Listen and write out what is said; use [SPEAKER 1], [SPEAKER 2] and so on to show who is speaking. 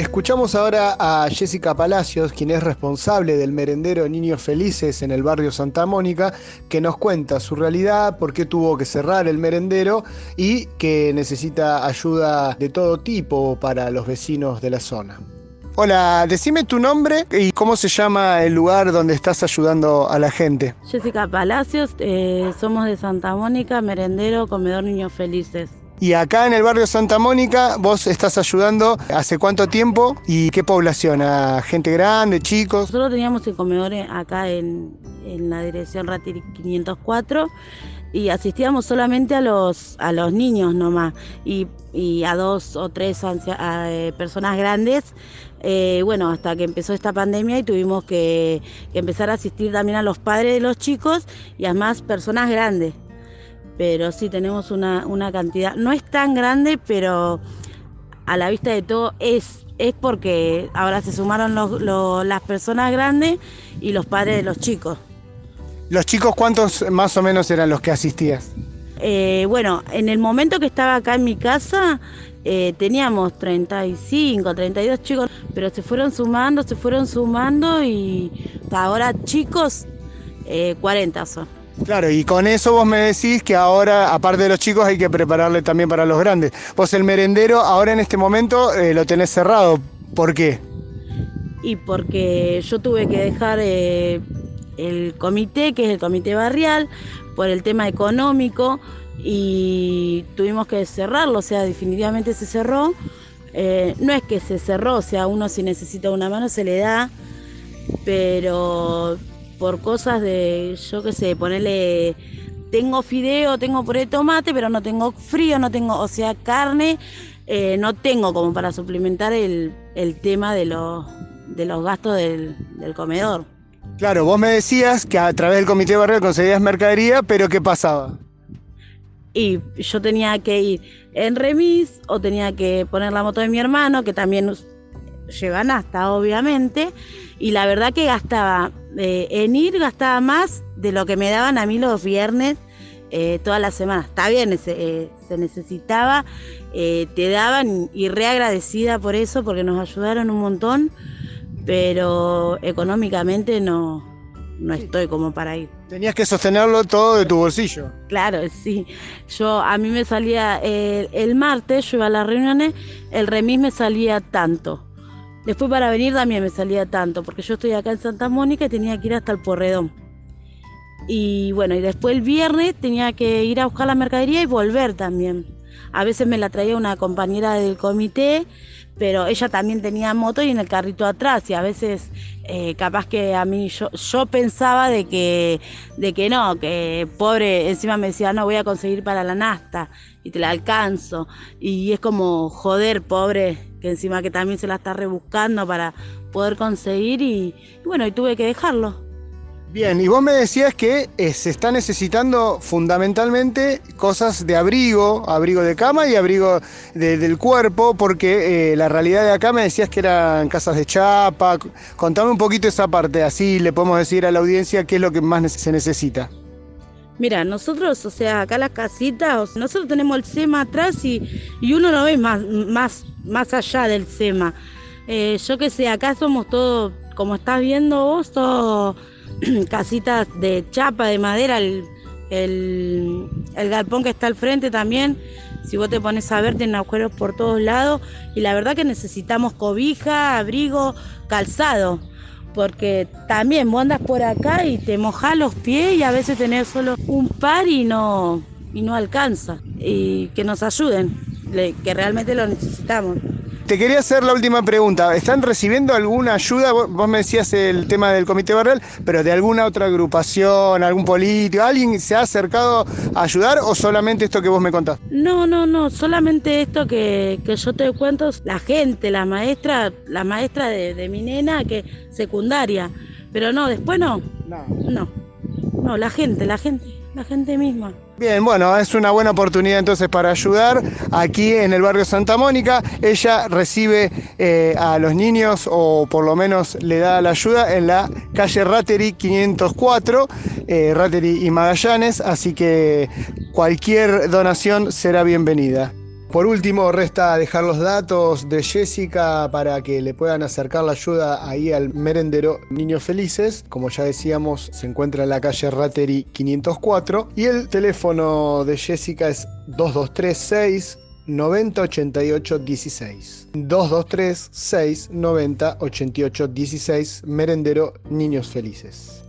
[SPEAKER 1] Escuchamos ahora a Jessica Palacios, quien es responsable del merendero Niños Felices en el barrio Santa Mónica, que nos cuenta su realidad, por qué tuvo que cerrar el merendero y que necesita ayuda de todo tipo para los vecinos de la zona. Hola, decime tu nombre y cómo se llama el lugar donde estás ayudando a la gente.
[SPEAKER 2] Jessica Palacios, eh, somos de Santa Mónica, merendero, comedor Niños Felices.
[SPEAKER 1] Y acá en el barrio Santa Mónica, vos estás ayudando hace cuánto tiempo y qué población, a gente grande, chicos.
[SPEAKER 2] Nosotros teníamos el comedor acá en, la dirección Ratiri 504 y asistíamos solamente a los, a los niños nomás y, a dos o tres eh, personas grandes. Eh, bueno, hasta que empezó esta pandemia y tuvimos que, que empezar a asistir también a los padres de los chicos y a más personas grandes pero sí tenemos una, cantidad, no es tan grande, pero a la vista de todo es, es porque ahora se sumaron las personas grandes y los padres de los chicos.
[SPEAKER 1] ¿Los chicos cuántos más o menos eran los que asistías?
[SPEAKER 2] Eh, bueno, en el momento que estaba acá en mi casa eh, teníamos 35, 32 chicos, pero se fueron sumando, se fueron sumando y ahora chicos 40 eh, son.
[SPEAKER 1] Claro, y con eso vos me decís que ahora, aparte de los chicos, hay que prepararle también para los grandes. Vos el merendero ahora en este momento eh, lo tenés cerrado. ¿Por qué?
[SPEAKER 2] Y porque yo tuve que dejar eh, el comité, que es el comité barrial, por el tema económico y tuvimos que cerrarlo, o sea, definitivamente se cerró. Eh, no es que se cerró, o sea, uno si necesita una mano se le da, pero por cosas de, yo qué sé, ponerle, tengo fideo, tengo puré de tomate, pero no tengo frío, no tengo, o sea, carne, eh, no tengo como para suplementar el, tema de los, de los gastos del, comedor.
[SPEAKER 1] Claro, vos me decías que a través del comité barrio conseguías mercadería, pero ¿qué pasaba?
[SPEAKER 2] Y yo tenía que ir en remis o tenía que poner la moto de mi hermano, que también llevan hasta, obviamente, y la verdad que gastaba, eh, en ir gastaba más de lo que me daban a mí los viernes eh, todas las semanas. Está bien, se, eh, necesitaba, te daban y reagradecida por eso, porque nos ayudaron un montón, pero económicamente no, no estoy como para ir.
[SPEAKER 1] Tenías que sostenerlo todo de tu bolsillo.
[SPEAKER 2] Claro, sí. Yo a mí me salía el, el martes, yo iba a las reuniones, el remis me salía tanto. Después para venir también me salía tanto, porque yo estoy acá en Santa Mónica y tenía que ir hasta el Porredón. Y bueno, y después el viernes tenía que ir a buscar la mercadería y volver también. A veces me la traía una compañera del comité, pero ella también tenía moto y en el carrito atrás y a veces eh, capaz que a mí yo, yo pensaba de que, de que no, que pobre, encima me decía no voy a conseguir para la nasta y te la alcanzo y es como joder pobre que encima que también se la está rebuscando para poder conseguir y, bueno, y tuve que dejarlo.
[SPEAKER 1] Bien, y vos me decías que eh, se está necesitando fundamentalmente cosas de abrigo, abrigo de cama y abrigo del cuerpo, porque eh, la realidad de acá me decías que eran casas de chapa. Contame un poquito esa parte, así le podemos decir a la audiencia qué es lo que más se necesita.
[SPEAKER 2] Mira, nosotros, o sea, acá las casitas, nosotros tenemos el SEMA atrás y, y uno lo ve más, más, más allá del SEMA. Eh, yo que sé, acá somos todos, como estás viendo vos, todos casitas de chapa, de madera, el, el, galpón que está al frente también. Si vos te pones a ver, tiene agujeros por todos lados. Y la verdad que necesitamos cobija, abrigo, calzado porque también vos andas por acá y te mojas los pies y a veces tenés solo un par y no, y no alcanza. Y que nos ayuden, que realmente lo necesitamos.
[SPEAKER 1] Te quería hacer la última pregunta. ¿Están recibiendo alguna ayuda? Vos me decías el tema del Comité Barrial, pero de alguna otra agrupación, algún político, ¿alguien se ha acercado a ayudar o solamente esto que vos me contás?
[SPEAKER 2] No, no, no, solamente esto que, yo te cuento, la gente, la maestra, la maestra de, de mi nena, que secundaria. Pero no, después no. No. No, no la gente, la gente, la gente misma.
[SPEAKER 1] Bien, bueno, es una buena oportunidad entonces para ayudar aquí en el barrio Santa Mónica. Ella recibe eh, a los niños o por lo menos le da la ayuda en la calle Rateri 504, eh, y Magallanes, así que cualquier donación será bienvenida. Por último, resta dejar los datos de Jessica para que le puedan acercar la ayuda ahí al merendero Niños Felices. Como ya decíamos, se encuentra en la calle Rateri 504 y el teléfono de Jessica es 2236 90 88 16. 223 6 90 88 16 Merendero Niños Felices.